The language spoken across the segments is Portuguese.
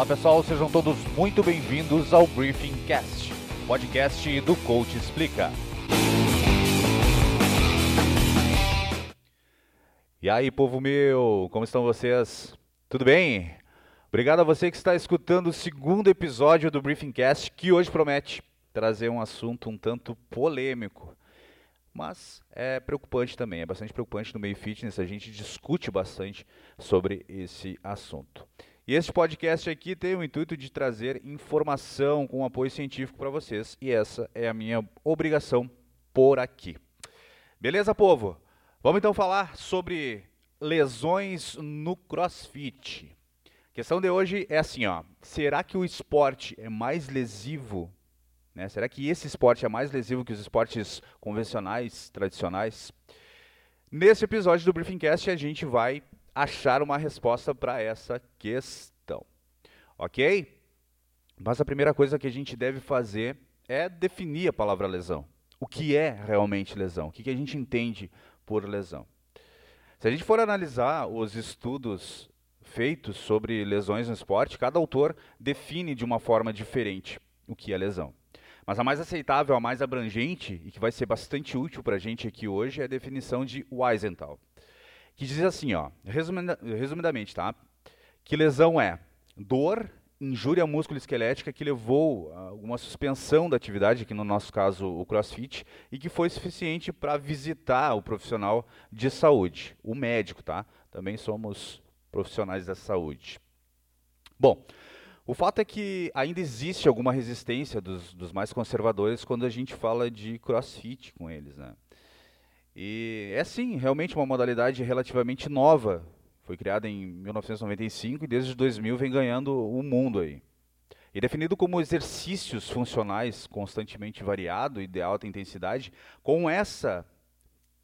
Olá pessoal, sejam todos muito bem-vindos ao Briefing Cast, podcast do Coach Explica. E aí, povo meu, como estão vocês? Tudo bem? Obrigado a você que está escutando o segundo episódio do Briefing Cast, que hoje promete trazer um assunto um tanto polêmico. Mas é preocupante também, é bastante preocupante no meio fitness, a gente discute bastante sobre esse assunto. E este podcast aqui tem o intuito de trazer informação com apoio científico para vocês. E essa é a minha obrigação por aqui. Beleza, povo? Vamos então falar sobre lesões no crossfit. A questão de hoje é assim, ó. Será que o esporte é mais lesivo? Né? Será que esse esporte é mais lesivo que os esportes convencionais, tradicionais? Nesse episódio do Briefingcast a gente vai achar uma resposta para essa questão. Ok? Mas a primeira coisa que a gente deve fazer é definir a palavra lesão. O que é realmente lesão? O que, a gente entende por lesão? Se a gente for analisar os estudos feitos sobre lesões no esporte, cada autor define de uma forma diferente o que é lesão. Mas a mais aceitável, a mais abrangente e que vai ser bastante útil para a gente aqui hoje é a definição de Weisenthal que diz assim, ó, resumida, resumidamente, tá? Que lesão é dor, injúria músculo-esquelética que levou a uma suspensão da atividade, aqui no nosso caso o CrossFit, e que foi suficiente para visitar o profissional de saúde, o médico, tá? Também somos profissionais da saúde. Bom, o fato é que ainda existe alguma resistência dos, dos mais conservadores quando a gente fala de CrossFit com eles, né? E é sim, realmente uma modalidade relativamente nova. Foi criada em 1995 e desde 2000 vem ganhando o mundo aí. E definido como exercícios funcionais constantemente variado e de alta intensidade, com essa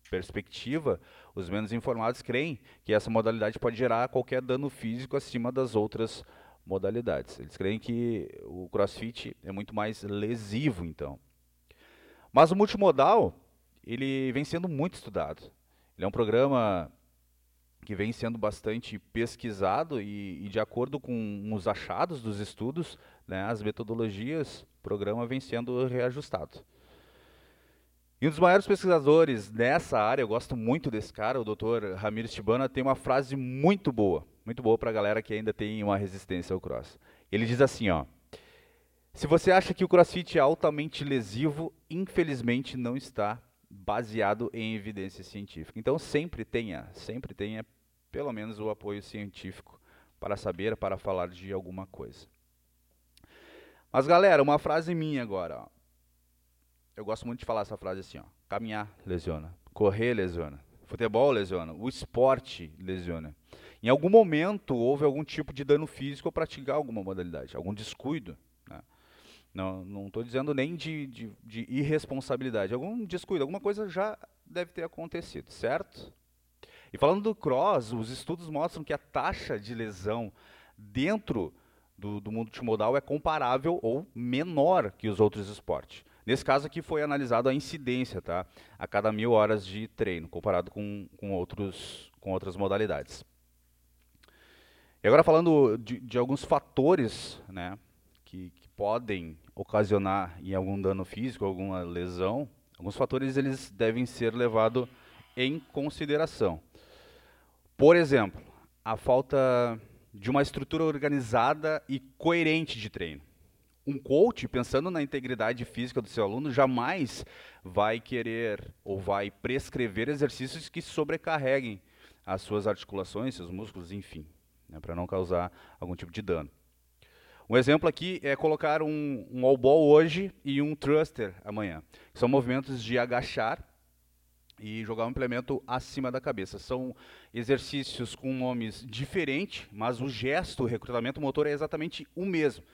perspectiva, os menos informados creem que essa modalidade pode gerar qualquer dano físico acima das outras modalidades. Eles creem que o CrossFit é muito mais lesivo, então. Mas o multimodal ele vem sendo muito estudado. Ele é um programa que vem sendo bastante pesquisado e, e de acordo com os achados dos estudos, né, as metodologias, o programa vem sendo reajustado. E um dos maiores pesquisadores nessa área, eu gosto muito desse cara, o Dr. Ramiro Tibana, tem uma frase muito boa, muito boa para a galera que ainda tem uma resistência ao cross. Ele diz assim, ó: Se você acha que o CrossFit é altamente lesivo, infelizmente não está baseado em evidência científica. Então sempre tenha, sempre tenha pelo menos o apoio científico para saber, para falar de alguma coisa. Mas galera, uma frase minha agora. Ó. Eu gosto muito de falar essa frase assim, ó. Caminhar lesiona, correr lesiona, futebol lesiona, o esporte lesiona. Em algum momento houve algum tipo de dano físico ao praticar alguma modalidade, algum descuido. Não estou dizendo nem de, de, de, irresponsabilidade. Algum descuido, alguma coisa já deve ter acontecido, certo? E falando do cross, os estudos mostram que a taxa de lesão dentro do, do multimodal é comparável ou menor que os outros esportes. Nesse caso aqui foi analisado a incidência, tá? A cada mil horas de treino, comparado com, com, outros, com outras modalidades. E agora falando de, de alguns fatores, né? Que, que podem ocasionar em algum dano físico, alguma lesão, alguns fatores eles devem ser levados em consideração. Por exemplo, a falta de uma estrutura organizada e coerente de treino. Um coach, pensando na integridade física do seu aluno, jamais vai querer ou vai prescrever exercícios que sobrecarreguem as suas articulações, seus músculos, enfim, né, para não causar algum tipo de dano. Um exemplo aqui é colocar um, um all ball hoje e um thruster amanhã. São movimentos de agachar e jogar um implemento acima da cabeça. São exercícios com nomes diferentes, mas o gesto, o recrutamento motor é exatamente o mesmo.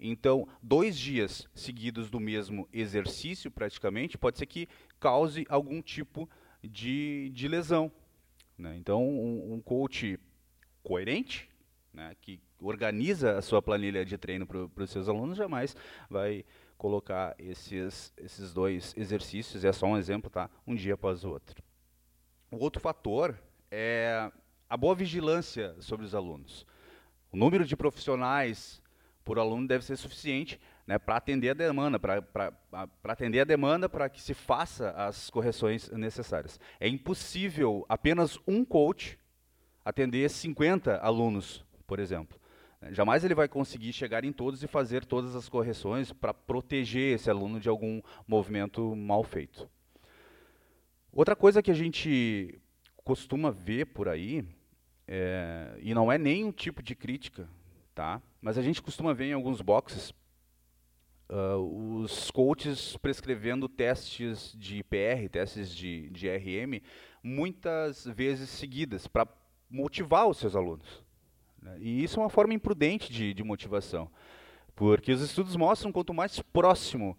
Então, dois dias seguidos do mesmo exercício, praticamente, pode ser que cause algum tipo de, de lesão. Né? Então, um, um coach coerente, né, que organiza a sua planilha de treino para os seus alunos, jamais vai colocar esses, esses dois exercícios, é só um exemplo, tá? um dia após o outro. O outro fator é a boa vigilância sobre os alunos. O número de profissionais por aluno deve ser suficiente né, para atender a demanda, para atender a demanda para que se faça as correções necessárias. É impossível apenas um coach atender 50 alunos, por exemplo. Jamais ele vai conseguir chegar em todos e fazer todas as correções para proteger esse aluno de algum movimento mal feito. Outra coisa que a gente costuma ver por aí, é, e não é nem um tipo de crítica, tá? mas a gente costuma ver em alguns boxes uh, os coaches prescrevendo testes de PR, testes de, de RM, muitas vezes seguidas, para motivar os seus alunos. Né? E isso é uma forma imprudente de, de motivação, porque os estudos mostram quanto mais próximo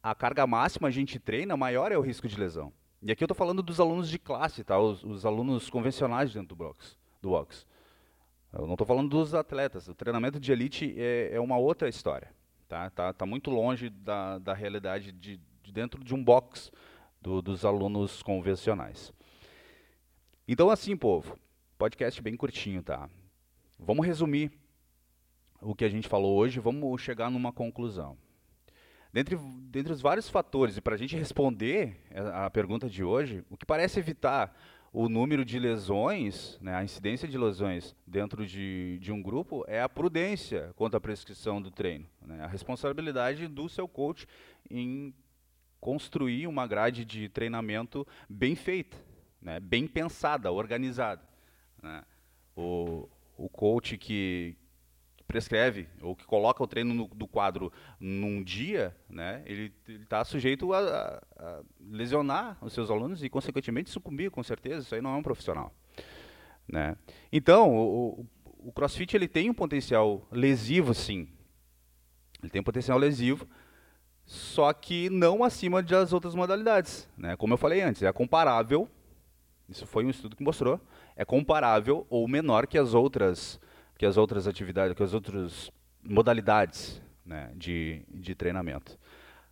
a carga máxima a gente treina, maior é o risco de lesão. E aqui eu estou falando dos alunos de classe, tá? os, os alunos convencionais dentro do box. Do box. Eu não estou falando dos atletas. O treinamento de elite é, é uma outra história. Tá, tá, tá muito longe da, da realidade de, de dentro de um box do, dos alunos convencionais. Então, assim, povo, podcast bem curtinho, tá? Vamos resumir o que a gente falou hoje, vamos chegar numa conclusão. Dentre, dentre os vários fatores, e para a gente responder a pergunta de hoje, o que parece evitar o número de lesões, né, a incidência de lesões dentro de, de um grupo é a prudência quanto à prescrição do treino. Né, a responsabilidade do seu coach em construir uma grade de treinamento bem feita, né, bem pensada, organizada. Né. O, coach que, prescreve ou que coloca o treino no, do quadro num dia, né, ele está sujeito a, a, lesionar os seus alunos e, consequentemente, sucumbir, com certeza. Isso aí não é um profissional. Né? Então, o, o CrossFit ele tem um potencial lesivo, sim. Ele tem um potencial lesivo, só que não acima das outras modalidades. Né? Como eu falei antes, é comparável, isso foi um estudo que mostrou, é comparável ou menor que as outras que as outras atividades, que as outras modalidades né, de, de treinamento.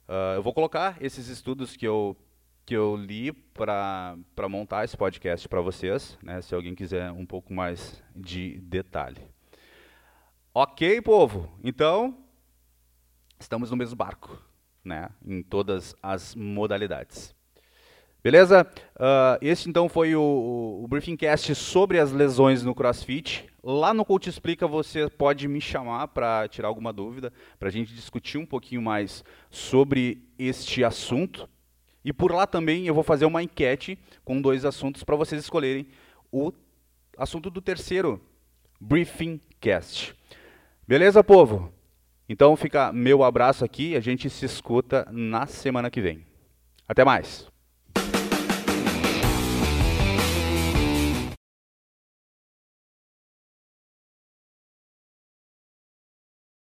Uh, eu vou colocar esses estudos que eu, que eu li para montar esse podcast para vocês, né, se alguém quiser um pouco mais de detalhe. Ok, povo? Então, estamos no mesmo barco, né, em todas as modalidades. Beleza? Uh, esse então foi o, o Briefing Cast sobre as lesões no CrossFit. Lá no Coach Explica você pode me chamar para tirar alguma dúvida, para a gente discutir um pouquinho mais sobre este assunto. E por lá também eu vou fazer uma enquete com dois assuntos para vocês escolherem o assunto do terceiro Briefing Cast. Beleza, povo? Então fica meu abraço aqui, a gente se escuta na semana que vem. Até mais!